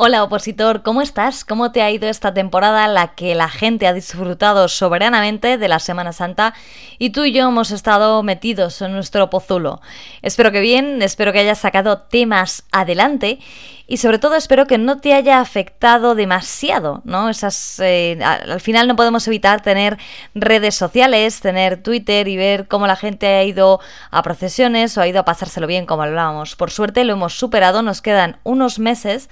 Hola opositor, ¿cómo estás? ¿Cómo te ha ido esta temporada en la que la gente ha disfrutado soberanamente de la Semana Santa y tú y yo hemos estado metidos en nuestro pozulo? Espero que bien, espero que hayas sacado temas adelante y sobre todo espero que no te haya afectado demasiado, ¿no? Esas, eh, al final no podemos evitar tener redes sociales, tener Twitter y ver cómo la gente ha ido a procesiones o ha ido a pasárselo bien como hablábamos. Por suerte lo hemos superado, nos quedan unos meses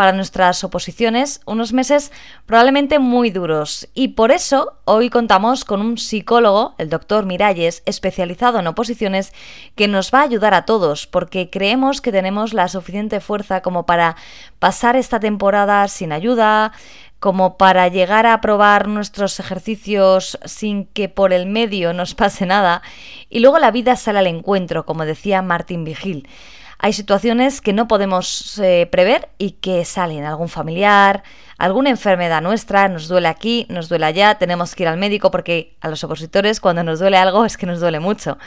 para nuestras oposiciones, unos meses probablemente muy duros. Y por eso hoy contamos con un psicólogo, el doctor Miralles, especializado en oposiciones, que nos va a ayudar a todos, porque creemos que tenemos la suficiente fuerza como para pasar esta temporada sin ayuda, como para llegar a probar nuestros ejercicios sin que por el medio nos pase nada, y luego la vida sale al encuentro, como decía Martín Vigil. Hay situaciones que no podemos eh, prever y que salen. Algún familiar, alguna enfermedad nuestra, nos duele aquí, nos duele allá, tenemos que ir al médico porque a los opositores cuando nos duele algo es que nos duele mucho.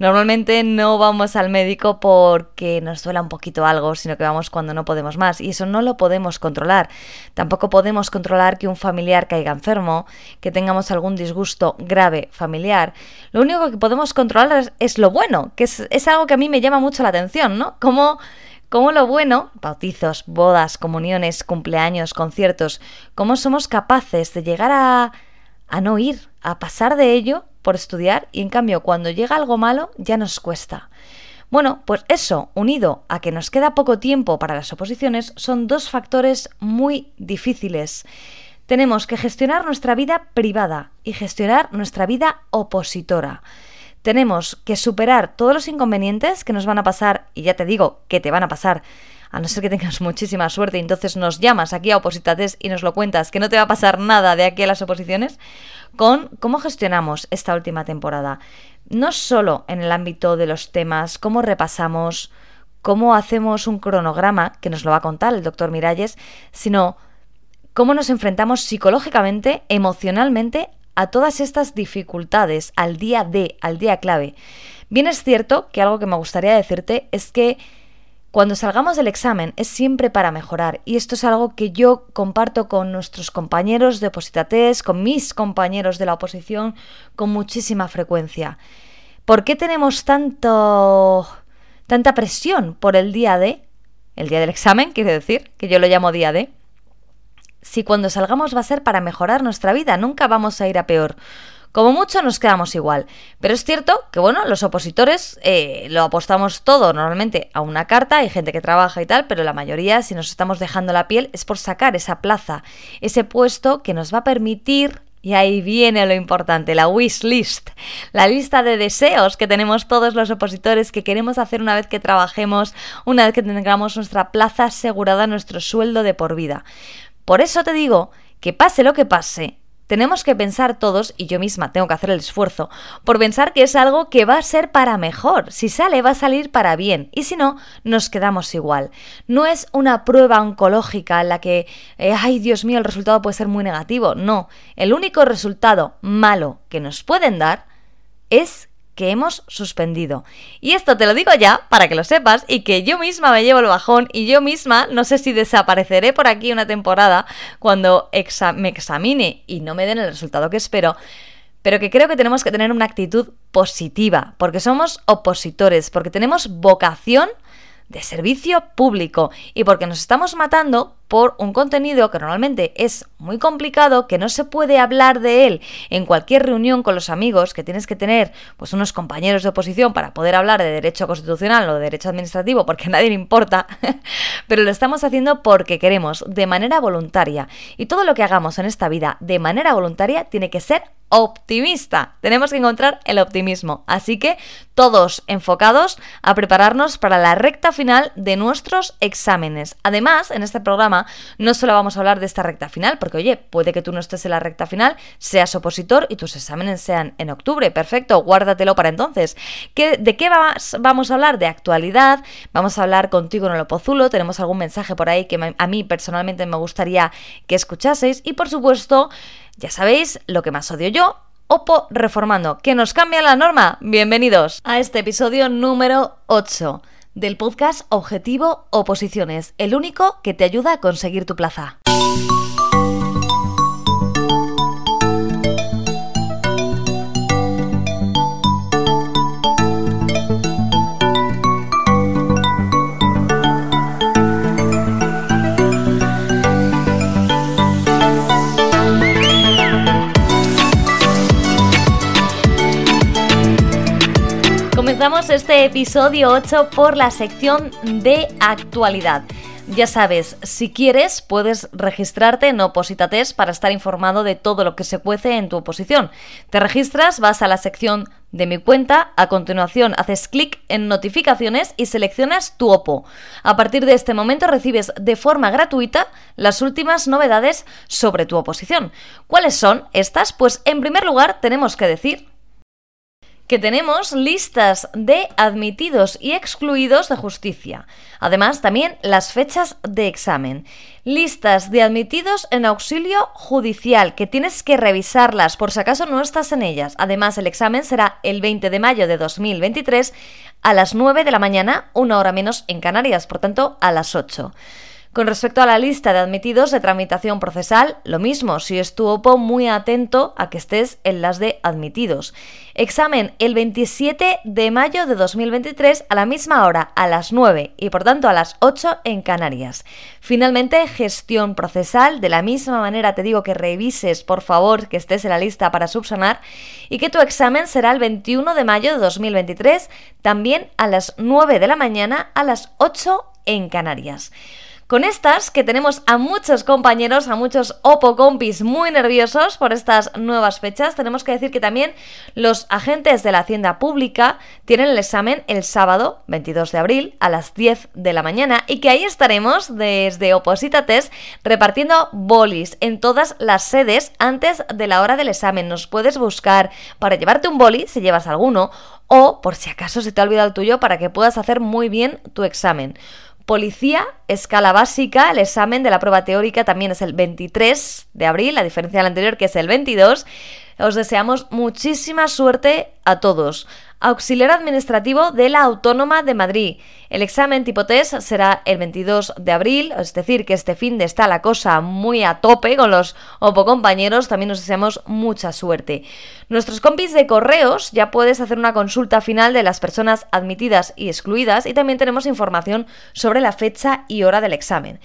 Normalmente no vamos al médico porque nos duela un poquito algo, sino que vamos cuando no podemos más y eso no lo podemos controlar. Tampoco podemos controlar que un familiar caiga enfermo, que tengamos algún disgusto grave familiar. Lo único que podemos controlar es, lo bueno, que es, es algo que a mí me llama mucho la atención, ¿no? Como Cómo lo bueno, bautizos, bodas, comuniones, cumpleaños, conciertos, cómo somos capaces de llegar a, a no ir, a pasar de ello por estudiar y en cambio cuando llega algo malo ya nos cuesta. Bueno, pues eso, unido a que nos queda poco tiempo para las oposiciones, son dos factores muy difíciles. Tenemos que gestionar nuestra vida privada y gestionar nuestra vida opositora tenemos que superar todos los inconvenientes que nos van a pasar, y ya te digo que te van a pasar, a no ser que tengas muchísima suerte entonces nos llamas aquí a Opositates y nos lo cuentas, que no te va a pasar nada de aquí a las oposiciones, con cómo gestionamos esta última temporada. No solo en el ámbito de los temas, cómo repasamos, cómo hacemos un cronograma, que nos lo va a contar el doctor Miralles, sino cómo nos enfrentamos psicológicamente, emocionalmente a todas estas dificultades, al día de, al día clave. Bien es cierto que algo que me gustaría decirte es que cuando salgamos del examen es siempre para mejorar y esto es algo que yo comparto con nuestros compañeros de opositates, con mis compañeros de la oposición con muchísima frecuencia. ¿Por qué tenemos tanto tanta presión por el día de el día del examen, quiere decir, que yo lo llamo día de si cuando salgamos va a ser para mejorar nuestra vida, nunca vamos a ir a peor. Como mucho nos quedamos igual. Pero es cierto que, bueno, los opositores eh, lo apostamos todo normalmente a una carta, hay gente que trabaja y tal, pero la mayoría, si nos estamos dejando la piel, es por sacar esa plaza, ese puesto que nos va a permitir y ahí viene lo importante, la wish list, la lista de deseos que tenemos todos los opositores que queremos hacer una vez que trabajemos, una vez que tengamos nuestra plaza asegurada, nuestro sueldo de por vida. Por eso te digo que pase lo que pase, tenemos que pensar todos, y yo misma tengo que hacer el esfuerzo, por pensar que es algo que va a ser para mejor. Si sale, va a salir para bien. Y si no, nos quedamos igual. No es una prueba oncológica en la que, eh, ay Dios mío, el resultado puede ser muy negativo. No, el único resultado malo que nos pueden dar es que hemos suspendido. Y esto te lo digo ya para que lo sepas y que yo misma me llevo el bajón y yo misma no sé si desapareceré por aquí una temporada cuando me examine y no me den el resultado que espero pero que creo que tenemos que tener una actitud positiva, porque somos opositores, porque tenemos vocación de servicio público y porque nos estamos matando por un contenido que normalmente es muy complicado, que no se puede hablar de él en cualquier reunión con los amigos, que tienes que tener pues unos compañeros de oposición para poder hablar de derecho constitucional o de derecho administrativo porque a nadie le importa, pero lo estamos haciendo porque queremos de manera voluntaria. Y todo lo que hagamos en esta vida de manera voluntaria tiene que ser optimista. Tenemos que encontrar el optimismo. Así que todos enfocados a prepararnos para la recta final de nuestros exámenes. Además, en este programa no solo vamos a hablar de esta recta final, porque oye, puede que tú no estés en la recta final, seas opositor y tus exámenes sean en octubre. Perfecto, guárdatelo para entonces. ¿De qué vamos a hablar? De actualidad. Vamos a hablar contigo en el Opozulo. Tenemos algún mensaje por ahí que a mí personalmente me gustaría que escuchaseis. Y por supuesto, ya sabéis lo que más odio yo, Opo reformando. ¿Que nos cambia la norma? Bienvenidos a este episodio número 8 del podcast Objetivo Oposiciones, el único que te ayuda a conseguir tu plaza. Este episodio 8 por la sección de actualidad. Ya sabes, si quieres, puedes registrarte en Opositates para estar informado de todo lo que se cuece en tu oposición. Te registras, vas a la sección de mi cuenta, a continuación haces clic en notificaciones y seleccionas tu OPO. A partir de este momento recibes de forma gratuita las últimas novedades sobre tu oposición. ¿Cuáles son estas? Pues en primer lugar tenemos que decir que tenemos listas de admitidos y excluidos de justicia. Además, también las fechas de examen. Listas de admitidos en auxilio judicial, que tienes que revisarlas por si acaso no estás en ellas. Además, el examen será el 20 de mayo de 2023 a las 9 de la mañana, una hora menos en Canarias, por tanto, a las 8. Con respecto a la lista de admitidos de tramitación procesal, lo mismo, si es tu OPO, muy atento a que estés en las de admitidos. Examen el 27 de mayo de 2023 a la misma hora, a las 9 y por tanto a las 8 en Canarias. Finalmente, gestión procesal. De la misma manera te digo que revises, por favor, que estés en la lista para subsanar y que tu examen será el 21 de mayo de 2023, también a las 9 de la mañana, a las 8 en Canarias. Con estas, que tenemos a muchos compañeros, a muchos Oppo compis muy nerviosos por estas nuevas fechas, tenemos que decir que también los agentes de la Hacienda Pública tienen el examen el sábado 22 de abril a las 10 de la mañana y que ahí estaremos desde Opositates repartiendo bolis en todas las sedes antes de la hora del examen. Nos puedes buscar para llevarte un boli si llevas alguno o por si acaso se te ha olvidado el tuyo para que puedas hacer muy bien tu examen. Policía, escala básica, el examen de la prueba teórica también es el 23 de abril, la diferencia del anterior que es el 22. Os deseamos muchísima suerte a todos auxiliar administrativo de la Autónoma de Madrid. El examen tipo test será el 22 de abril, es decir, que este fin de está la cosa muy a tope con los OPO compañeros, también nos deseamos mucha suerte. Nuestros compis de correos ya puedes hacer una consulta final de las personas admitidas y excluidas y también tenemos información sobre la fecha y hora del examen.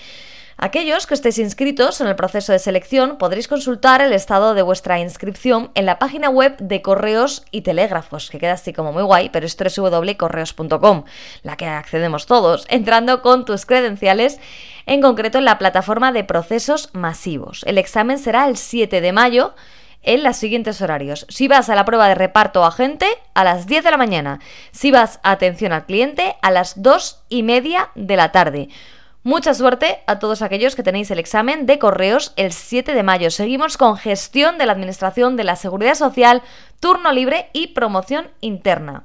Aquellos que estéis inscritos en el proceso de selección podréis consultar el estado de vuestra inscripción en la página web de Correos y Telégrafos, que queda así como muy guay, pero es www.correos.com, la que accedemos todos, entrando con tus credenciales, en concreto en la plataforma de procesos masivos. El examen será el 7 de mayo en los siguientes horarios. Si vas a la prueba de reparto agente, a las 10 de la mañana. Si vas a atención al cliente, a las 2 y media de la tarde. Mucha suerte a todos aquellos que tenéis el examen de correos el 7 de mayo. Seguimos con gestión de la Administración de la Seguridad Social, turno libre y promoción interna.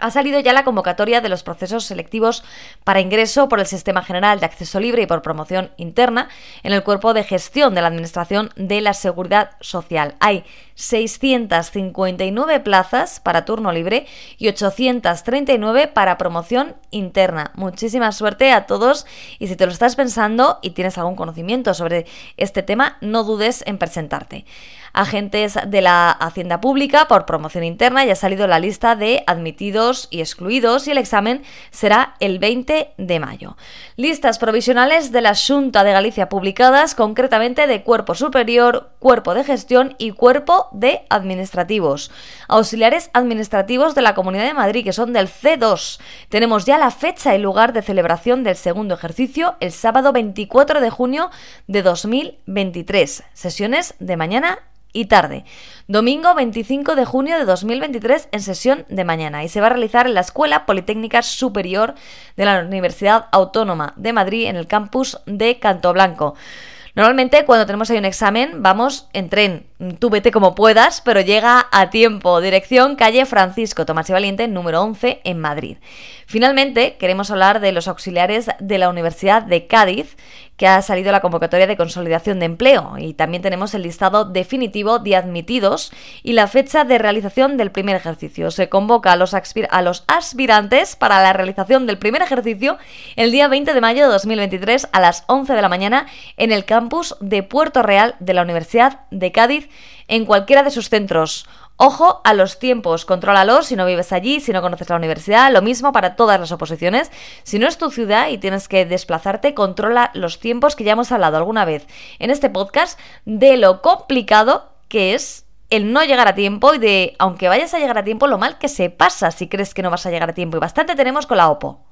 Ha salido ya la convocatoria de los procesos selectivos para ingreso por el Sistema General de Acceso Libre y por promoción interna en el cuerpo de gestión de la Administración de la Seguridad Social. Hay 659 plazas para turno libre y 839 para promoción interna. Muchísima suerte a todos y si te lo estás pensando y tienes algún conocimiento sobre este tema, no dudes en presentarte agentes de la Hacienda Pública por promoción interna. Ya ha salido la lista de admitidos y excluidos y el examen será el 20 de mayo. Listas provisionales de la Junta de Galicia publicadas concretamente de Cuerpo Superior, Cuerpo de Gestión y Cuerpo de Administrativos. Auxiliares administrativos de la Comunidad de Madrid, que son del C2. Tenemos ya la fecha y lugar de celebración del segundo ejercicio el sábado 24 de junio de 2023. Sesiones de mañana y tarde. Domingo 25 de junio de 2023 en sesión de mañana y se va a realizar en la Escuela Politécnica Superior de la Universidad Autónoma de Madrid en el campus de Canto Blanco. Normalmente cuando tenemos ahí un examen vamos en tren, tú vete como puedas, pero llega a tiempo. Dirección calle Francisco Tomás y Valiente, número 11 en Madrid. Finalmente queremos hablar de los auxiliares de la Universidad de Cádiz que ha salido la convocatoria de consolidación de empleo y también tenemos el listado definitivo de admitidos y la fecha de realización del primer ejercicio. Se convoca a los, a los aspirantes para la realización del primer ejercicio el día 20 de mayo de 2023 a las 11 de la mañana en el campus de Puerto Real de la Universidad de Cádiz en cualquiera de sus centros. Ojo a los tiempos, contrólalo si no vives allí, si no conoces la universidad, lo mismo para todas las oposiciones. Si no es tu ciudad y tienes que desplazarte, controla los tiempos que ya hemos hablado alguna vez en este podcast de lo complicado que es el no llegar a tiempo y de, aunque vayas a llegar a tiempo, lo mal que se pasa si crees que no vas a llegar a tiempo. Y bastante tenemos con la OPO.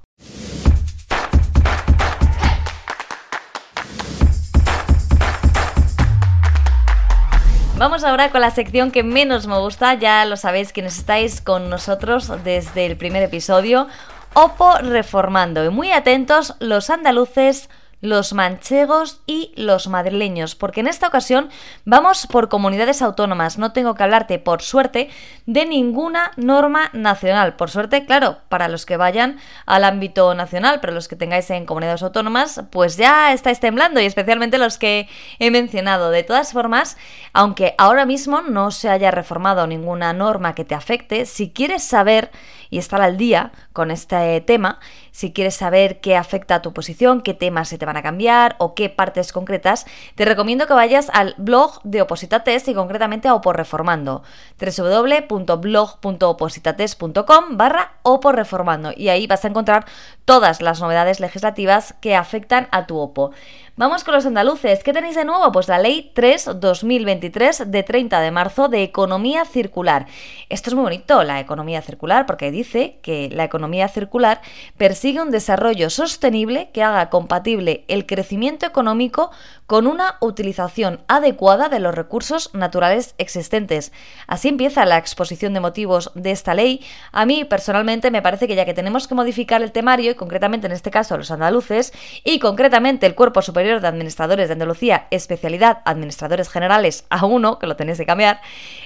Vamos ahora con la sección que menos me gusta, ya lo sabéis quienes estáis con nosotros desde el primer episodio, Opo Reformando. Y muy atentos los andaluces los manchegos y los madrileños, porque en esta ocasión vamos por comunidades autónomas. No tengo que hablarte, por suerte, de ninguna norma nacional. Por suerte, claro, para los que vayan al ámbito nacional, pero los que tengáis en comunidades autónomas, pues ya estáis temblando, y especialmente los que he mencionado. De todas formas, aunque ahora mismo no se haya reformado ninguna norma que te afecte, si quieres saber y estar al día con este tema, si quieres saber qué afecta a tu posición, qué temas se te van a cambiar o qué partes concretas, te recomiendo que vayas al blog de Opositates y concretamente a Oporreformando, www.blog.opositates.com barra Oporreformando y ahí vas a encontrar todas las novedades legislativas que afectan a tu OPO. Vamos con los andaluces. ¿Qué tenéis de nuevo? Pues la Ley 3-2023 de 30 de marzo de Economía Circular. Esto es muy bonito, la economía circular, porque dice que la economía circular persigue un desarrollo sostenible que haga compatible el crecimiento económico con una utilización adecuada de los recursos naturales existentes. Así empieza la exposición de motivos de esta ley. A mí personalmente me parece que ya que tenemos que modificar el temario, y concretamente en este caso los andaluces, y concretamente el Cuerpo Superior de Administradores de Andalucía, especialidad Administradores Generales a uno, que lo tenéis que cambiar,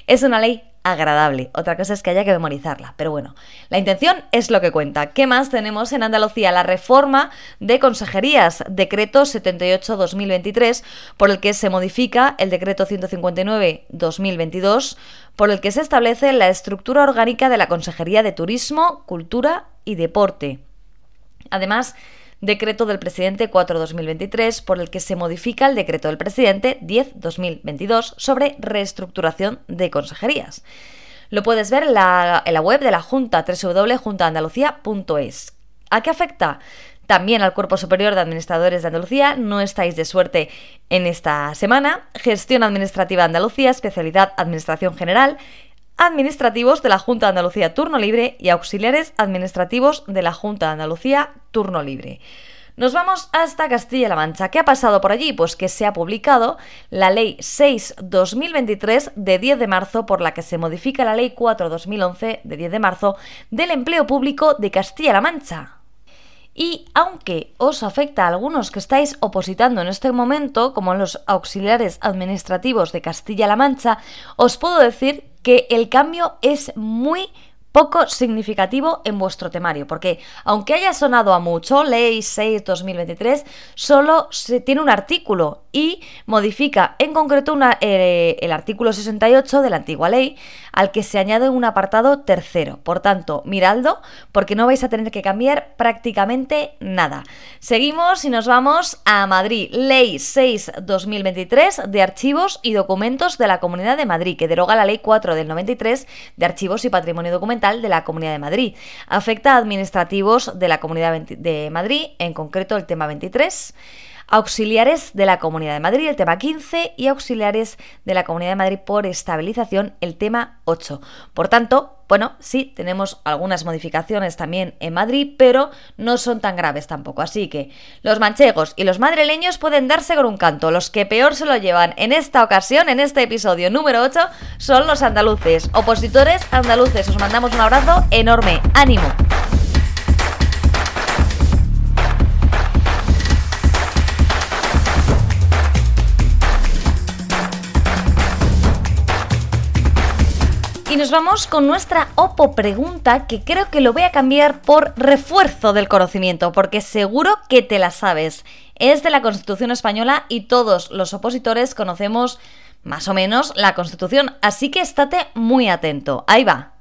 es una ley agradable. Otra cosa es que haya que memorizarla, pero bueno, la intención es lo que cuenta. ¿Qué más tenemos en Andalucía? La reforma de consejerías, decreto 78-2023, por el que se modifica el decreto 159-2022, por el que se establece la estructura orgánica de la Consejería de Turismo, Cultura y Deporte. Además, decreto del presidente 4-2023 por el que se modifica el decreto del presidente 10-2022 sobre reestructuración de consejerías. Lo puedes ver en la, web de la Junta, www.juntaandalucía.es. ¿A qué afecta? También al Cuerpo Superior de Administradores de Andalucía, no estáis de suerte en esta semana. Gestión Administrativa de Andalucía, especialidad Administración General, administrativos de la Junta de Andalucía Turno Libre y auxiliares administrativos de la Junta de Andalucía Turno Libre. Nos vamos hasta Castilla-La Mancha. ¿Qué ha pasado por allí? Pues que se ha publicado la Ley 6-2023 de 10 de marzo, por la que se modifica la Ley 4-2011 de 10 de marzo del empleo público de Castilla-La Mancha. Y aunque os afecta a algunos que estáis opositando en este momento, como los auxiliares administrativos de Castilla-La Mancha, os puedo decir que el cambio es muy poco significativo en vuestro temario, porque aunque haya sonado a mucho, Ley 6-2023 solo se tiene un artículo y modifica en concreto eh, el artículo 68 de la antigua ley, al que se añade un apartado tercero. Por tanto, miradlo, porque no vais a tener que cambiar prácticamente nada. Seguimos y nos vamos a Madrid. Ley 6-2023 de archivos y documentos de la Comunidad de Madrid, que deroga la Ley 4 del 93 de archivos y patrimonio documental de la Comunidad de Madrid. Afecta a administrativos de la Comunidad de Madrid, en concreto el tema 23 auxiliares de la Comunidad de Madrid, el tema 15, y auxiliares de la Comunidad de Madrid por estabilización, el tema 8. Por tanto, bueno, sí, tenemos algunas modificaciones también en Madrid, pero no son tan graves tampoco. Así que los manchegos y los madrileños pueden darse con un canto. Los que peor se lo llevan en esta ocasión, en este episodio número 8, son los andaluces. Opositores andaluces, os mandamos un abrazo enorme. ¡Ánimo! Nos vamos con nuestra Opo pregunta que creo que lo voy a cambiar por refuerzo del conocimiento, porque seguro que te la sabes. Es de la Constitución española y todos los opositores conocemos más o menos la Constitución, así que estate muy atento. Ahí va.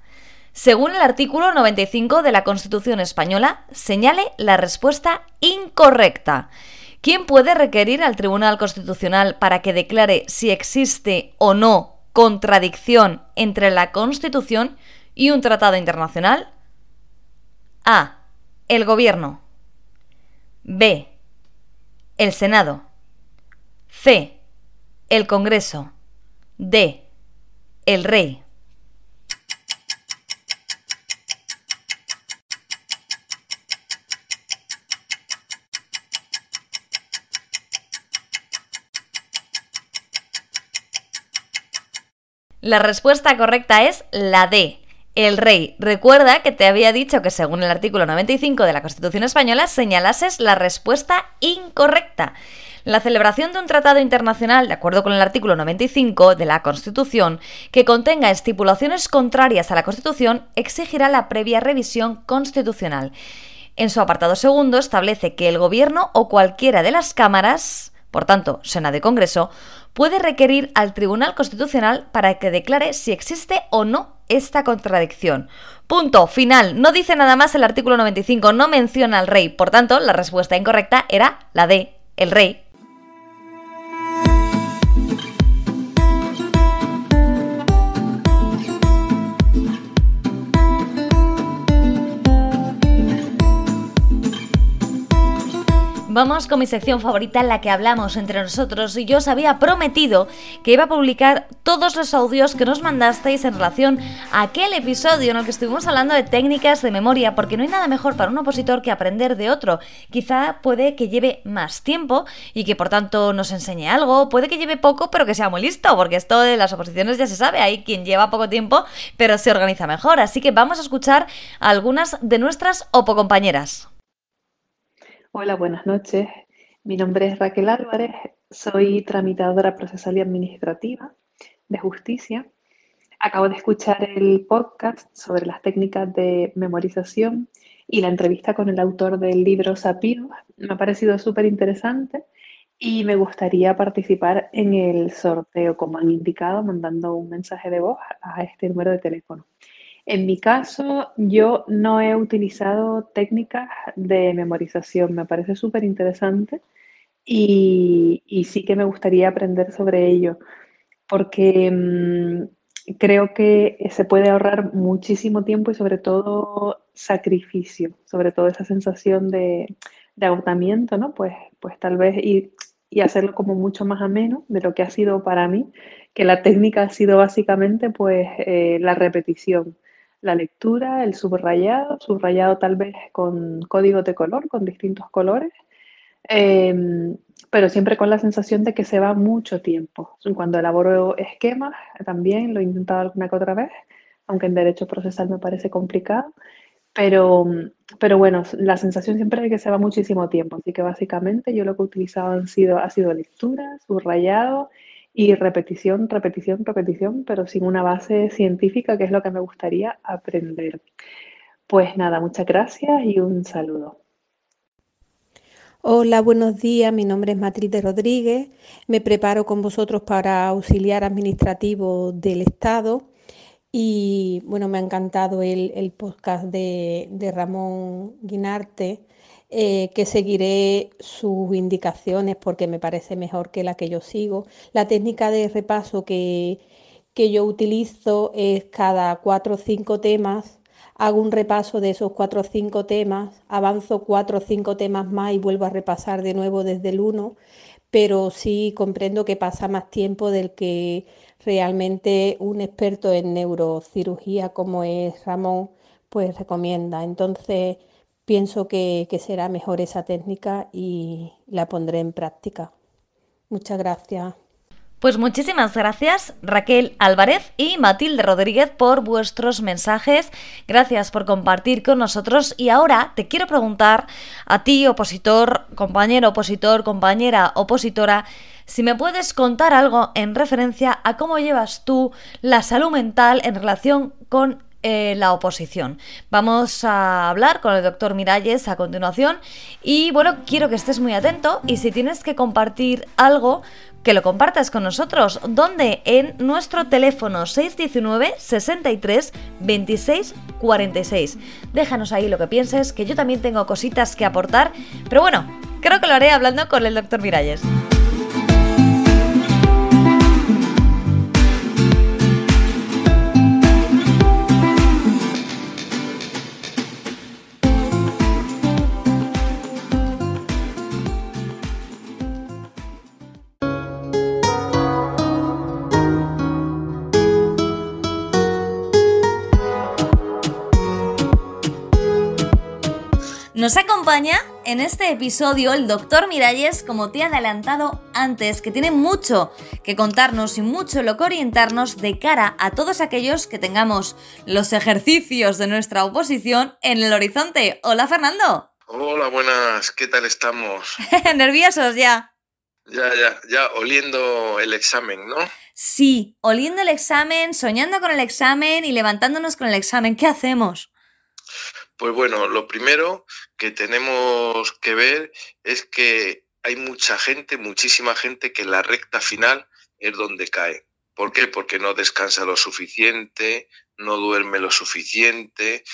Según el artículo 95 de la Constitución española, señale la respuesta incorrecta. ¿Quién puede requerir al Tribunal Constitucional para que declare si existe o no contradicción entre la Constitución y un tratado internacional? A. El Gobierno. B. El Senado. C. El Congreso. D. El Rey. La respuesta correcta es la D. El rey. Recuerda que te había dicho que según el artículo 95 de la Constitución española señalases la respuesta incorrecta. La celebración de un tratado internacional, de acuerdo con el artículo 95 de la Constitución, que contenga estipulaciones contrarias a la Constitución, exigirá la previa revisión constitucional. En su apartado segundo establece que el Gobierno o cualquiera de las cámaras, por tanto, Senado y Congreso, puede requerir al Tribunal Constitucional para que declare si existe o no esta contradicción. Punto, final. No dice nada más el artículo 95, no menciona al rey. Por tanto, la respuesta incorrecta era la de el rey Vamos con mi sección favorita en la que hablamos entre nosotros y yo os había prometido que iba a publicar todos los audios que nos mandasteis en relación a aquel episodio en el que estuvimos hablando de técnicas de memoria, porque no hay nada mejor para un opositor que aprender de otro. Quizá puede que lleve más tiempo y que por tanto nos enseñe algo, puede que lleve poco pero que sea muy listo, porque esto de las oposiciones ya se sabe, hay quien lleva poco tiempo pero se organiza mejor. Así que vamos a escuchar algunas de nuestras opocompañeras. Hola, buenas noches. Mi nombre es Raquel Álvarez, soy tramitadora procesal y administrativa de justicia. Acabo de escuchar el podcast sobre las técnicas de memorización y la entrevista con el autor del libro Sapiro. Me ha parecido súper interesante y me gustaría participar en el sorteo, como han indicado, mandando un mensaje de voz a este número de teléfono. En mi caso, yo no he utilizado técnicas de memorización, me parece súper interesante y, sí que me gustaría aprender sobre ello, porque mm, creo que se puede ahorrar muchísimo tiempo y sobre todo sacrificio, sobre todo esa sensación de, agotamiento, ¿no? Pues, pues tal vez y, hacerlo como mucho más ameno de lo que ha sido para mí, que la técnica ha sido básicamente pues eh, la repetición la lectura, el subrayado, subrayado tal vez con código de color, con distintos colores, em, pero siempre con la sensación de que se va mucho tiempo. Cuando elaboro esquemas, también lo he intentado alguna que otra vez, aunque en derecho procesal me parece complicado, pero, pero bueno, la sensación siempre es que se va muchísimo tiempo, así que básicamente yo lo que he utilizado han sido, ha sido lectura, subrayado y repetición, repetición, repetición, pero sin una base científica, que es lo que me gustaría aprender. Pues nada, muchas gracias y un saludo. Hola, buenos días. Mi nombre es Matilde Rodríguez. Me preparo con vosotros para auxiliar administrativo del Estado. Y bueno, me ha encantado el, podcast de, de Ramón Guinarte eh, que seguiré sus indicaciones porque me parece mejor que la que yo sigo. La técnica de repaso que, que yo utilizo es cada cuatro o cinco temas, hago un repaso de esos cuatro o cinco temas, avanzo cuatro o cinco temas más y vuelvo a repasar de nuevo desde el uno, pero sí comprendo que pasa más tiempo del que realmente un experto en neurocirugía como es Ramón, pues recomienda. Entonces, pienso que, será mejor esa técnica y la pondré en práctica. Muchas gracias. Pues muchísimas gracias Raquel Álvarez y Matilde Rodríguez por vuestros mensajes. Gracias por compartir con nosotros. Y ahora te quiero preguntar a ti, opositor, compañero opositor, compañera opositora, si me puedes contar algo en referencia a cómo llevas tú la salud mental en relación con la oposición. Vamos a hablar con el doctor Miralles a continuación y bueno, quiero que estés muy atento y si tienes que compartir algo, que lo compartas con nosotros. ¿Dónde? En nuestro teléfono 619 63 26 46. Déjanos ahí lo que pienses, que yo también tengo cositas que aportar, pero bueno, creo que lo haré hablando con el doctor Miralles. Nos acompaña en este episodio el doctor Miralles, como te he adelantado antes, que tiene mucho que contarnos y mucho lo que orientarnos de cara a todos aquellos que tengamos los ejercicios de nuestra oposición en el horizonte. Hola Fernando. Hola, buenas, ¿qué tal estamos? Nerviosos ya. Ya, ya, ya, oliendo el examen, ¿no? Sí, oliendo el examen, soñando con el examen y levantándonos con el examen. ¿Qué hacemos? Pues bueno, lo primero que tenemos que ver es que hay mucha gente, muchísima gente que la recta final es donde cae. ¿Por qué? Porque no descansa lo suficiente, no duerme lo suficiente.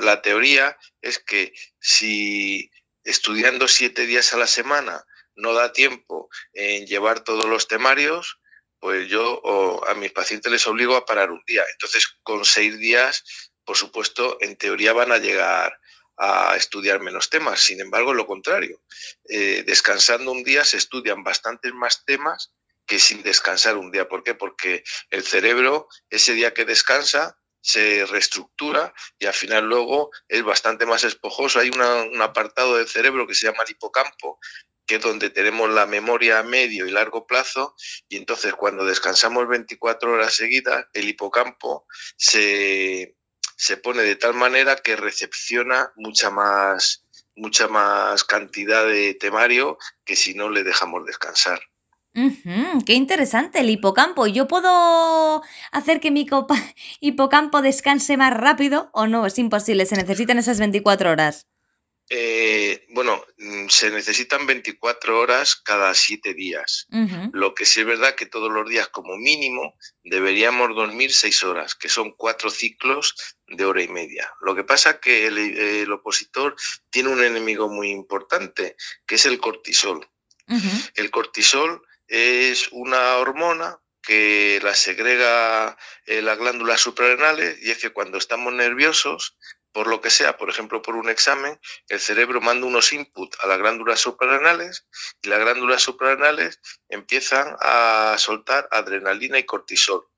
La teoría es que si estudiando siete días a la semana no da tiempo en llevar todos los temarios, pues yo a mis pacientes les obligo a parar un día. Entonces, con seis días por supuesto, en teoría van a llegar a estudiar menos temas. Sin embargo, lo contrario. Eh, descansando un día se estudian bastantes más temas que sin descansar un día. ¿Por qué? Porque el cerebro, ese día que descansa, se reestructura y al final luego es bastante más esponjoso. Hay un apartado del cerebro que se llama el hipocampo, que es donde tenemos la memoria a medio y largo plazo, y entonces cuando descansamos 24 horas seguidas, el hipocampo se, se pone de tal manera que recepciona mucha más, mucha más cantidad de temario que si no le dejamos descansar. qué interesante el hipocampo. ¿Yo puedo hacer que mi hipocampo descanse más rápido o no? Es imposible, se necesitan esas 24 horas. Eh, bueno, mm, se necesitan 24 horas cada 7 días. Lo que sí es verdad que todos los días como mínimo deberíamos dormir 6 horas, que son 4 ciclos de hora y media. Lo que pasa es que el, opositor tiene un enemigo muy importante, que es el cortisol. El cortisol es una hormona que la segrega eh, las glándulas suprarrenales y es que cuando estamos nerviosos por lo que sea, por ejemplo, por un examen, el cerebro manda unos inputs a las glándulas suprarrenales y las glándulas suprarrenales empiezan a soltar adrenalina y cortisol.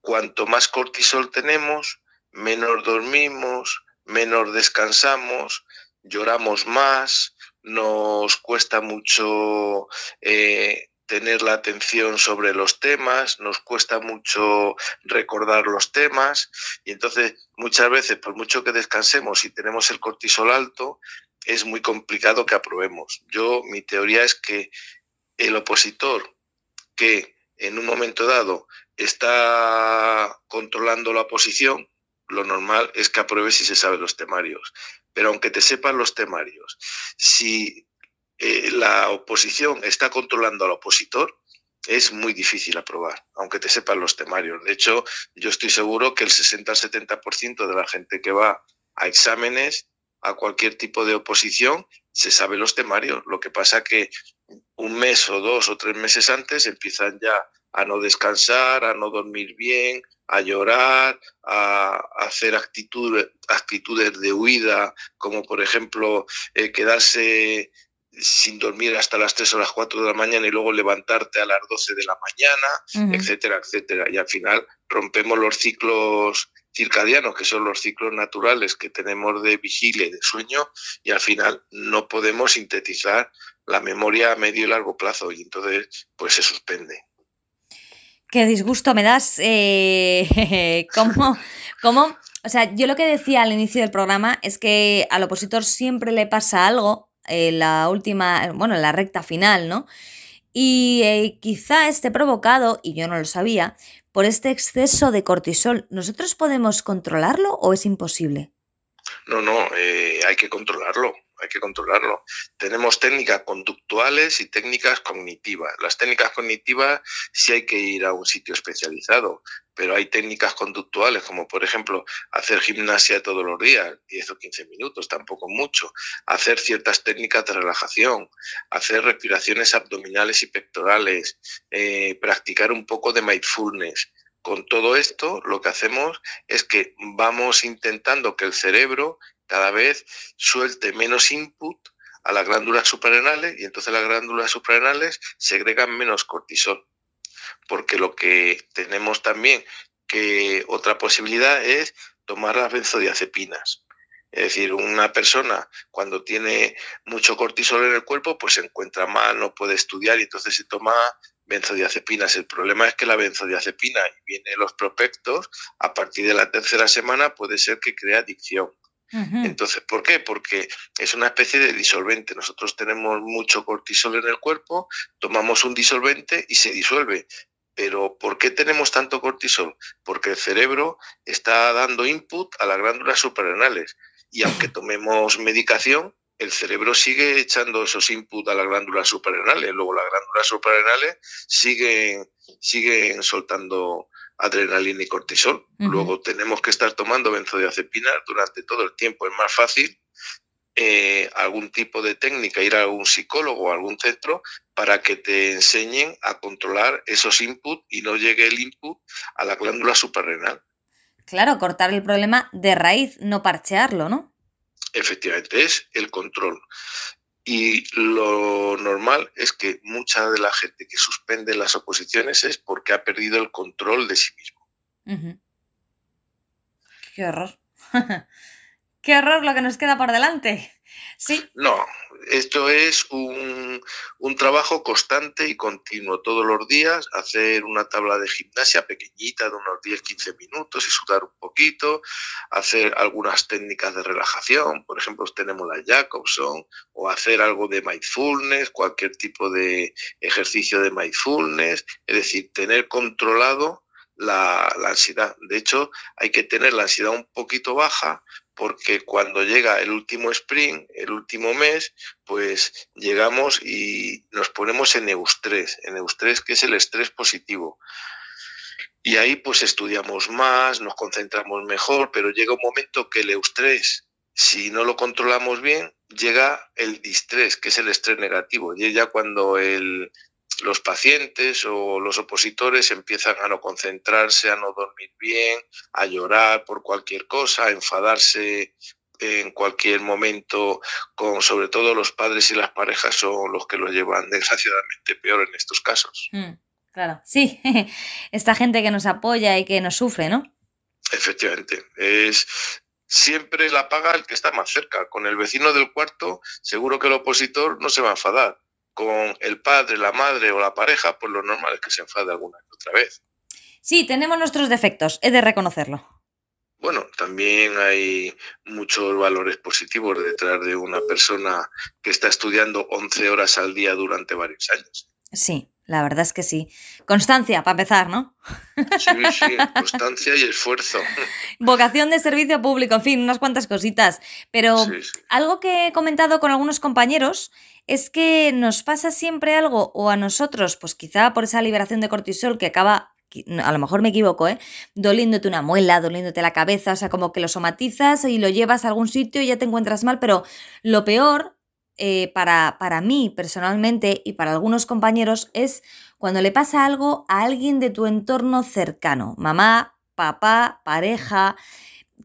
Cuanto más cortisol tenemos, menos dormimos, menos descansamos, lloramos más, nos cuesta mucho eh, tener la atención sobre los temas, nos cuesta mucho recordar los temas y entonces muchas veces por mucho que descansemos y tenemos el cortisol alto, es muy complicado que aprobemos. Yo mi teoría es que el opositor que en un momento dado está controlando la oposición, lo normal es que apruebe si se sabe los temarios. Pero aunque te sepan los temarios, si eh, la oposición está controlando al opositor, es muy difícil aprobar, aunque te sepan los temarios. De hecho, yo estoy seguro que el 60 70% de la gente que va a exámenes, a cualquier tipo de oposición, se sabe los temarios. Lo que pasa que un mes o dos o tres meses antes empiezan ya a no descansar, a no dormir bien, a llorar, a, hacer actitudes, actitudes de huida, como por ejemplo eh, quedarse sin dormir hasta las 3 o las 4 de la mañana y luego levantarte a las 12 de la mañana, etcétera, etcétera. Y al final rompemos los ciclos circadianos, que son los ciclos naturales que tenemos de vigilia y de sueño, y al final no podemos sintetizar la memoria a medio y largo plazo, y entonces pues se suspende. Qué disgusto me das. Eh, ¿Cómo? ¿Cómo? O sea, yo lo que decía al inicio del programa es que al opositor siempre le pasa algo en la última, bueno, en la recta final, ¿no? Y eh, quizá esté provocado, y yo no lo sabía, por este exceso de cortisol. ¿Nosotros podemos controlarlo o es imposible? No, no, eh, hay que controlarlo hay que controlarlo. Tenemos técnicas conductuales y técnicas cognitivas. Las técnicas cognitivas sí hay que ir a un sitio especializado, pero hay técnicas conductuales, como por ejemplo hacer gimnasia todos los días, 10 o 15 minutos, tampoco mucho, hacer ciertas técnicas de relajación, hacer respiraciones abdominales y pectorales, eh, practicar un poco de mindfulness. Con todo esto, lo que hacemos es que vamos intentando que el cerebro cada vez suelte menos input a las glándulas suprarrenales y entonces las glándulas suprarrenales segregan menos cortisol. Porque lo que tenemos también que otra posibilidad es tomar las benzodiazepinas. Es decir, una persona cuando tiene mucho cortisol en el cuerpo, pues se encuentra mal, no puede estudiar y entonces se toma benzodiazepinas. El problema es que la benzodiazepina y viene los prospectos, a partir de la tercera semana puede ser que crea adicción. Entonces, ¿por qué? Porque es una especie de disolvente. Nosotros tenemos mucho cortisol en el cuerpo, tomamos un disolvente y se disuelve. Pero ¿por qué tenemos tanto cortisol? Porque el cerebro está dando input a las glándulas suprarrenales. Y aunque tomemos medicación, el cerebro sigue echando esos inputs a las glándulas suprarrenales. Luego las glándulas suprarrenales siguen, siguen soltando adrenalina y cortisol. Luego tenemos que estar tomando benzodiazepinas durante todo el tiempo. Es más fácil eh, algún tipo de técnica, ir a algún psicólogo o algún centro para que te enseñen a controlar esos inputs y no llegue el input a la glándula suprarrenal. Claro, cortar el problema de raíz, no parchearlo, ¿no? Efectivamente, es el control. Y lo normal es que mucha de la gente que suspende las oposiciones es porque ha perdido el control de sí mismo. Qué horror. Qué horror lo que nos queda por delante. Sí. No, esto es un, trabajo constante y continuo. Todos los días hacer una tabla de gimnasia pequeñita de unos 10-15 minutos y sudar un poquito, hacer algunas técnicas de relajación, por ejemplo, tenemos la Jacobson, o hacer algo de mindfulness, cualquier tipo de ejercicio de mindfulness, es decir, tener controlado la, la, ansiedad. De hecho, hay que tener la ansiedad un poquito baja porque cuando llega el último sprint, el último mes, pues llegamos y nos ponemos en eustrés, en eustrés que es el estrés positivo. Y ahí pues estudiamos más, nos concentramos mejor, pero llega un momento que el eustrés, si no lo controlamos bien, llega el distrés, que es el estrés negativo. Y ya cuando el, los pacientes o los opositores empiezan a no concentrarse, a no dormir bien, a llorar por cualquier cosa, a enfadarse en cualquier momento, con sobre todo los padres y las parejas son los que lo llevan desgraciadamente peor en estos casos. Mm, claro, sí, esta gente que nos apoya y que nos sufre, ¿no? Efectivamente, es siempre la paga el que está más cerca. Con el vecino del cuarto, seguro que el opositor no se va a enfadar con el padre, la madre o la pareja, pues lo normal es que se enfade alguna y otra vez. Sí, tenemos nuestros defectos, he de reconocerlo. Bueno, también hay muchos valores positivos detrás de una persona que está estudiando 11 horas al día durante varios años. Sí, la verdad es que sí. Constancia, para empezar, ¿no? Sí, sí, constancia y esfuerzo. Vocación de servicio público, en fin, unas cuantas cositas. Pero algo que he comentado con algunos compañeros es que nos pasa siempre algo, o a nosotros, pues quizá por esa liberación de cortisol que acaba, a lo mejor me equivoco, ¿eh? Doliéndote una muela, doliéndote la cabeza, o sea, como que lo somatizas y lo llevas a algún sitio y ya te encuentras mal, pero lo peor eh, para, para mí personalmente y para algunos compañeros es cuando le pasa algo a alguien de tu entorno cercano, mamá, papá, pareja.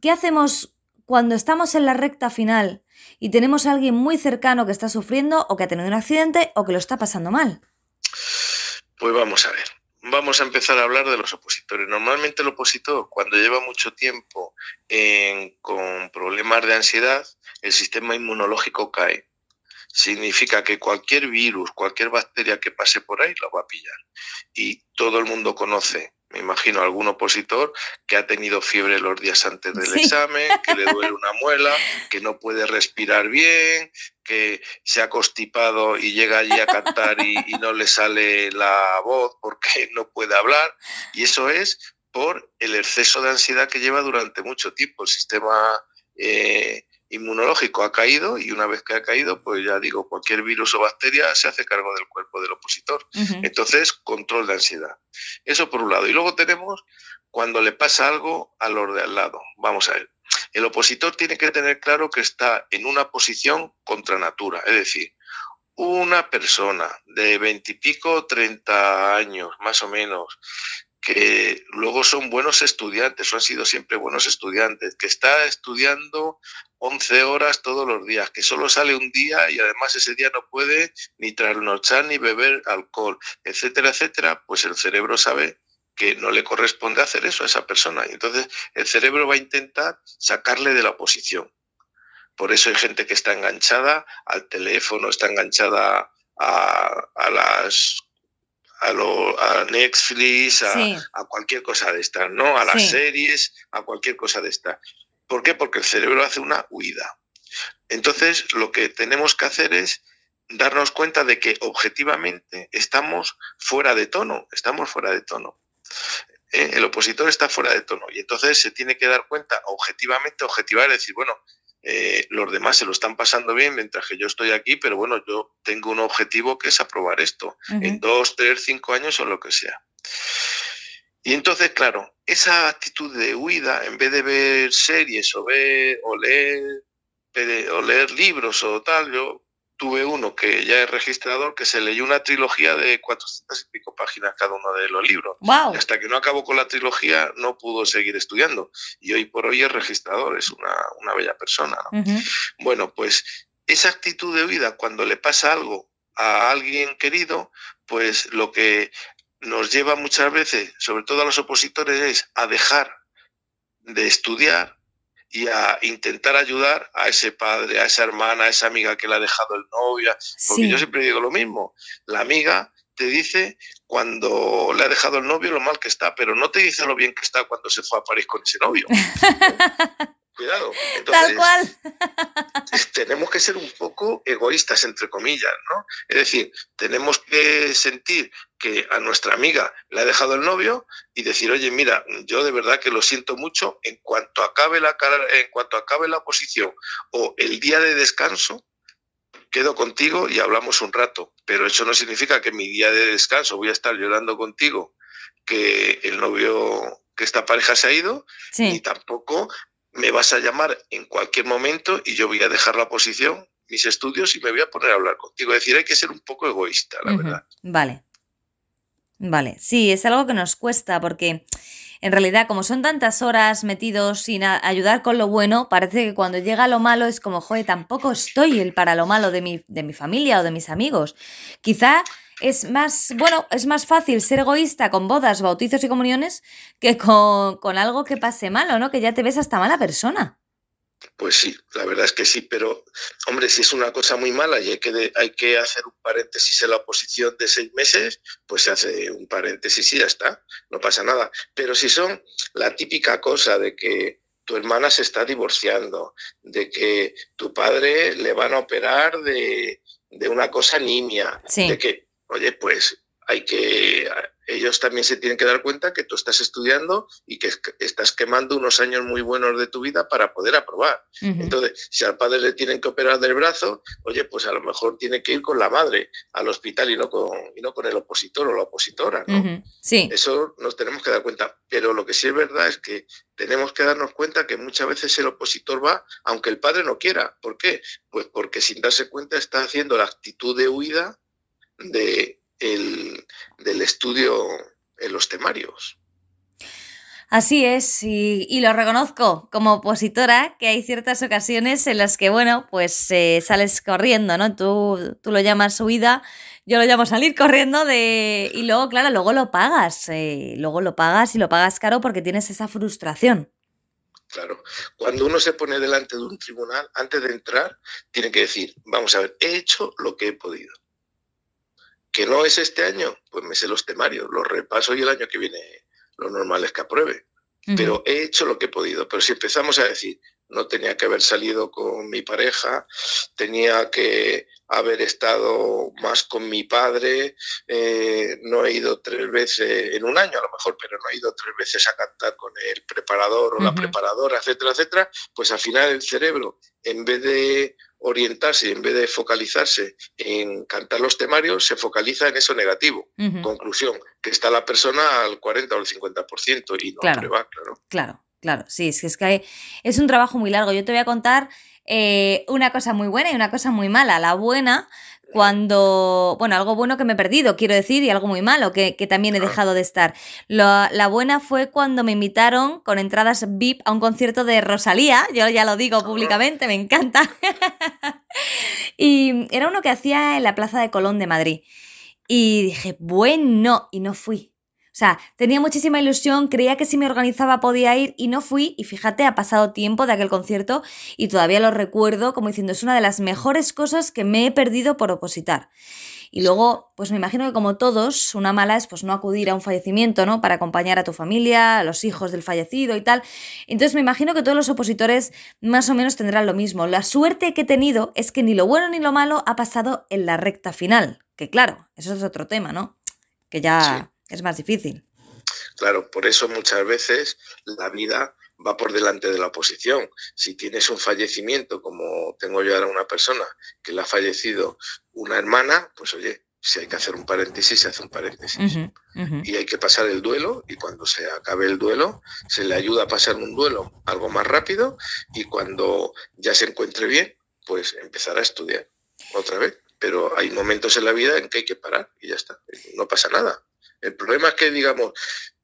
¿Qué hacemos cuando estamos en la recta final y tenemos a alguien muy cercano que está sufriendo o que ha tenido un accidente o que lo está pasando mal? Pues vamos a ver. Vamos a empezar a hablar de los opositores. Normalmente el opositor, cuando lleva mucho tiempo con problemas de ansiedad, el sistema inmunológico cae. Significa que cualquier virus, cualquier bacteria que pase por ahí lo va a pillar. Y todo el mundo conoce me imagino algún opositor que ha tenido fiebre los días antes del examen, que le duele una muela, que no puede respirar bien, que se ha constipado y llega allí a cantar y, no le sale la voz porque no puede hablar. Y eso es por el exceso de ansiedad que lleva durante mucho tiempo. El sistema eh, inmunológico ha caído y una vez que ha caído, pues ya digo, cualquier virus o bacteria se hace cargo del cuerpo del opositor. Entonces, control de ansiedad. Eso por un lado. Y luego tenemos cuando le pasa algo a los de al lado. Vamos a ver. El opositor tiene que tener claro que está en una posición contra natura, es decir, una persona de veintipico, treinta años, más o menos, que luego son buenos estudiantes o han sido siempre buenos estudiantes, que está estudiando 11 horas todos los días, que solo sale un día y además ese día no puede ni trasnochar ni beber alcohol, etcétera, etcétera, pues el cerebro sabe que no le corresponde hacer eso a esa persona. Y entonces el cerebro va a intentar sacarle de la oposición. Por eso hay gente que está enganchada al teléfono, está enganchada a, a las a, Netflix, a, cualquier cosa de esta, ¿no? A las series, a cualquier cosa de esta. ¿Por qué? Porque el cerebro hace una huida. Entonces, lo que tenemos que hacer es darnos cuenta de que objetivamente estamos fuera de tono, estamos fuera de tono. ¿Eh? El opositor está fuera de tono y entonces se tiene que dar cuenta objetivamente, objetivar, decir, bueno, eh, los demás se lo están pasando bien mientras que yo estoy aquí, pero bueno, yo tengo un objetivo que es aprobar esto en dos, tres, cinco años o lo que sea. Y entonces, claro, esa actitud de huida, en vez de ver series o ver o leer, o leer libros o tal, yo tuve uno que ya es registrador que se leyó una trilogía de 400 y pico páginas cada uno de los libros. Y hasta que no acabó con la trilogía no pudo seguir estudiando. Y hoy por hoy es registrador, es una, bella persona. Bueno, pues esa actitud de vida cuando le pasa algo a alguien querido, pues lo que nos lleva muchas veces, sobre todo a los opositores, es a dejar de estudiar y a intentar ayudar a ese padre, a esa hermana, a esa amiga que le ha dejado el novio. Porque yo siempre digo lo mismo, la amiga te dice cuando le ha dejado el novio lo mal que está, pero no te dice lo bien que está cuando se fue a París con ese novio. Cuidado. Tal cual. tenemos que ser un poco egoístas, entre comillas, ¿no? Es decir, tenemos que sentir que a nuestra amiga le ha dejado el novio y decir, oye, mira, yo de verdad que lo siento mucho, en cuanto acabe la, en cuanto acabe la posición o el día de descanso, quedo contigo y hablamos un rato. Pero eso no significa que mi día de descanso voy a estar llorando contigo que el novio, que esta pareja se ha ido, y tampoco me vas a llamar en cualquier momento y yo voy a dejar la posición, mis estudios y me voy a poner a hablar contigo. Es decir, hay que ser un poco egoísta, la verdad. Vale. Vale, sí, es algo que nos cuesta porque en realidad como son tantas horas metidos sin ayudar con lo bueno, parece que cuando llega lo malo es como, joder, tampoco estoy el para lo malo de mi, de mi familia o de mis amigos. Quizá es más, bueno, es más fácil ser egoísta con bodas, bautizos y comuniones que con, algo que pase malo, ¿no? Que ya te ves hasta mala persona. Pues sí, la verdad es que sí, pero hombre, si es una cosa muy mala y hay que, hay que hacer un paréntesis en la oposición de seis meses, pues se hace un paréntesis y ya está, no pasa nada. Pero si son la típica cosa de que tu hermana se está divorciando, de que tu padre le van a operar de, de una cosa nimia, de que oye, pues hay que, ellos también se tienen que dar cuenta que tú estás estudiando y que estás quemando unos años muy buenos de tu vida para poder aprobar. Entonces, si al padre le tienen que operar del brazo, oye, pues a lo mejor tiene que ir con la madre al hospital y no con, y no con el opositor o la opositora, ¿no? Sí. Eso nos tenemos que dar cuenta. Pero lo que sí es verdad es que tenemos que darnos cuenta que muchas veces el opositor va aunque el padre no quiera. ¿Por qué? Pues porque sin darse cuenta está haciendo la actitud de huida de el, del estudio en los temarios. Así es, y, lo reconozco como opositora, que hay ciertas ocasiones en las que, bueno, pues eh, sales corriendo, ¿no? Tú, tú lo llamas huida, yo lo llamo salir corriendo de... Y luego, claro, luego lo pagas, eh, luego lo pagas y lo pagas caro porque tienes esa frustración. Claro. Cuando uno se pone delante de un tribunal, antes de entrar, tiene que decir, vamos a ver, he hecho lo que he podido. Que no es este año, pues me sé los temarios, los repaso y el año que viene lo normal es que apruebe. Pero he hecho lo que he podido. Pero si empezamos a decir, no tenía que haber salido con mi pareja, tenía que haber estado más con mi padre, eh, no he ido tres veces en un año a lo mejor, pero no he ido tres veces a cantar con el preparador o la preparadora, etcétera, etcétera, pues al final el cerebro, en vez de orientarse en vez de focalizarse en cantar los temarios, se focaliza en eso negativo. Conclusión, que está la persona al 40 o al 50% y no claro, va, claro. Claro, claro, sí, es que, es que es un trabajo muy largo. Yo te voy a contar eh, una cosa muy buena y una cosa muy mala. La buena, cuando, bueno, algo bueno que me he perdido, quiero decir, y algo muy malo que, también he dejado de estar. la buena fue cuando me invitaron con entradas VIP a un concierto de Rosalía, yo ya lo digo públicamente, me encanta. y era uno que hacía en la Plaza de Colón de Madrid. Y dije, bueno, y no fui. O sea, tenía muchísima ilusión, creía que si me organizaba podía ir y no fui y fíjate, ha pasado tiempo de aquel concierto y todavía lo recuerdo como diciendo es una de las mejores cosas que me he perdido por opositar. Y luego, pues me imagino que como todos, una mala es pues no acudir a un fallecimiento, ¿no? Para acompañar a tu familia, a los hijos del fallecido y tal. Entonces me imagino que todos los opositores más o menos tendrán lo mismo. La suerte que he tenido es que ni lo bueno ni lo malo ha pasado en la recta final. Que claro, eso es otro tema, ¿no? Que ya es más difícil. Claro, por eso muchas veces la vida va por delante de la oposición. Si tienes un fallecimiento, como tengo yo ahora una persona que le ha fallecido una hermana, pues oye, si hay que hacer un paréntesis, se hace un paréntesis. Y hay que pasar el duelo y cuando se acabe el duelo, se le ayuda a pasar un duelo algo más rápido y cuando ya se encuentre bien, pues empezar a estudiar otra vez. Pero hay momentos en la vida en que hay que parar y ya está, no pasa nada. El problema es que, digamos,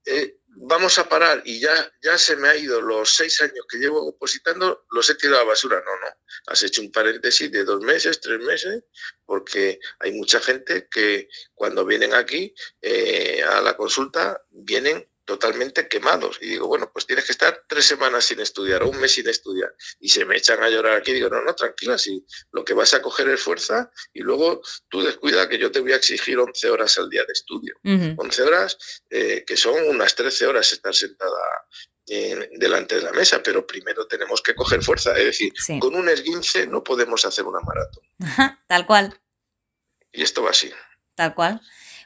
eh, vamos a parar y ya, ya se me ha ido los seis años que llevo opositando, los he tirado a basura. No, no. Has hecho un paréntesis de dos meses, tres meses, porque hay mucha gente que cuando vienen aquí eh, a la consulta vienen totalmente quemados. Y digo, bueno, pues tienes que estar tres semanas sin estudiar o un mes sin estudiar. Y se me echan a llorar aquí. Digo, no, no, tranquila, si lo que vas a coger es fuerza y luego tú descuida que yo te voy a exigir 11 horas al día de estudio. 11 horas eh, que son unas 13 horas estar sentada delante de la mesa, pero primero tenemos que coger fuerza. Es decir, con un esguince no podemos hacer una maratón. Tal cual. Y esto va así. Tal cual.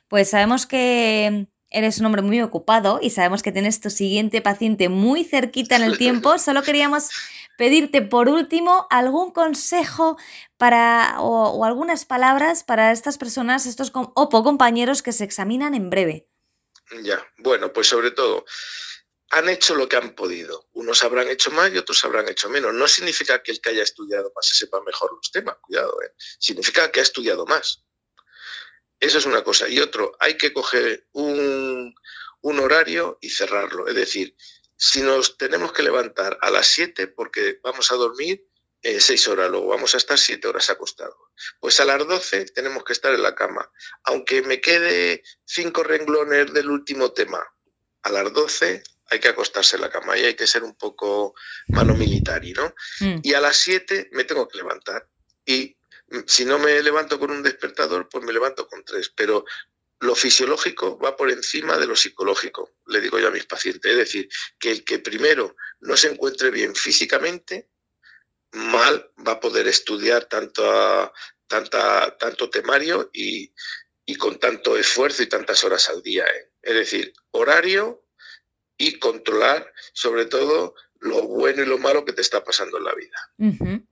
Pues sabemos que eres un hombre muy ocupado y sabemos que tienes tu siguiente paciente muy cerquita en el tiempo. Solo queríamos pedirte por último algún consejo para o, algunas palabras para estas personas, estos OPO compañeros que se examinan en breve. Ya, bueno, pues sobre todo han hecho lo que han podido. Unos habrán hecho más y otros habrán hecho menos. No significa que el que haya estudiado más se sepa mejor los temas, cuidado, ¿eh? significa que ha estudiado más. Eso es una cosa. Y otro, hay que coger un, horario y cerrarlo. Es decir, si nos tenemos que levantar a las 7 porque vamos a dormir eh, 6 horas, luego vamos a estar 7 horas acostados. Pues a las 12 tenemos que estar en la cama. Aunque me quede cinco renglones del último tema, a las 12 hay que acostarse en la cama y hay que ser un poco mano militar, ¿no? Mm. Y a las 7 me tengo que levantar. Y si no me levanto con un despertador, pues me levanto con tres, pero lo fisiológico va por encima de lo psicológico, le digo yo a mis pacientes. Es decir, que el que primero no se encuentre bien físicamente, mal va a poder estudiar tanto, tanto temario y, con tanto esfuerzo y tantas horas al día. ¿eh? Es decir, horario y controlar sobre todo lo bueno y lo malo que te está pasando en la vida.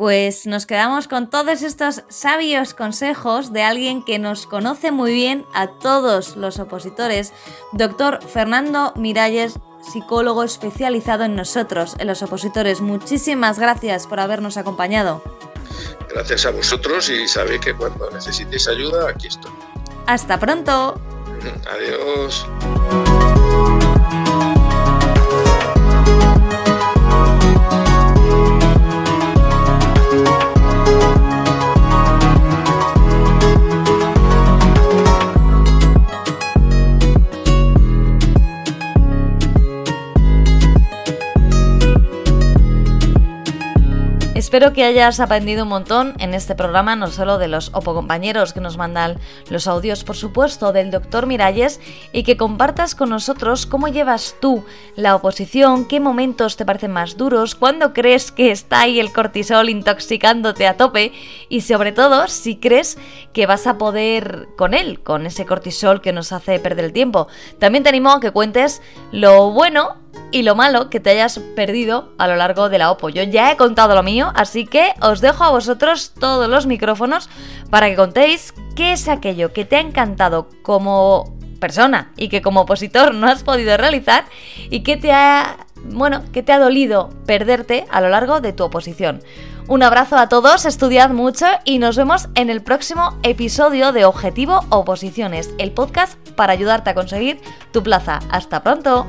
Pues nos quedamos con todos estos sabios consejos de alguien que nos conoce muy bien a todos los opositores, doctor Fernando Miralles, psicólogo especializado en nosotros, en los opositores. Muchísimas gracias por habernos acompañado. Gracias a vosotros y sabéis que cuando necesitéis ayuda, aquí estoy. Hasta pronto. Adiós. Espero que hayas aprendido un montón en este programa, no solo de los Opo compañeros que nos mandan los audios, por supuesto, del doctor Miralles, y que compartas con nosotros cómo llevas tú la oposición, qué momentos te parecen más duros, cuándo crees que está ahí el cortisol intoxicándote a tope, y sobre todo si crees que vas a poder con él, con ese cortisol que nos hace perder el tiempo. También te animo a que cuentes lo bueno y lo malo que te hayas perdido a lo largo de la OPO. Yo ya he contado lo mío, así que os dejo a vosotros todos los micrófonos para que contéis qué es aquello que te ha encantado como persona y que como opositor no has podido realizar y que te ha, bueno, que te ha dolido perderte a lo largo de tu oposición. Un abrazo a todos, estudiad mucho y nos vemos en el próximo episodio de Objetivo Oposiciones, el podcast para ayudarte a conseguir tu plaza. Hasta pronto.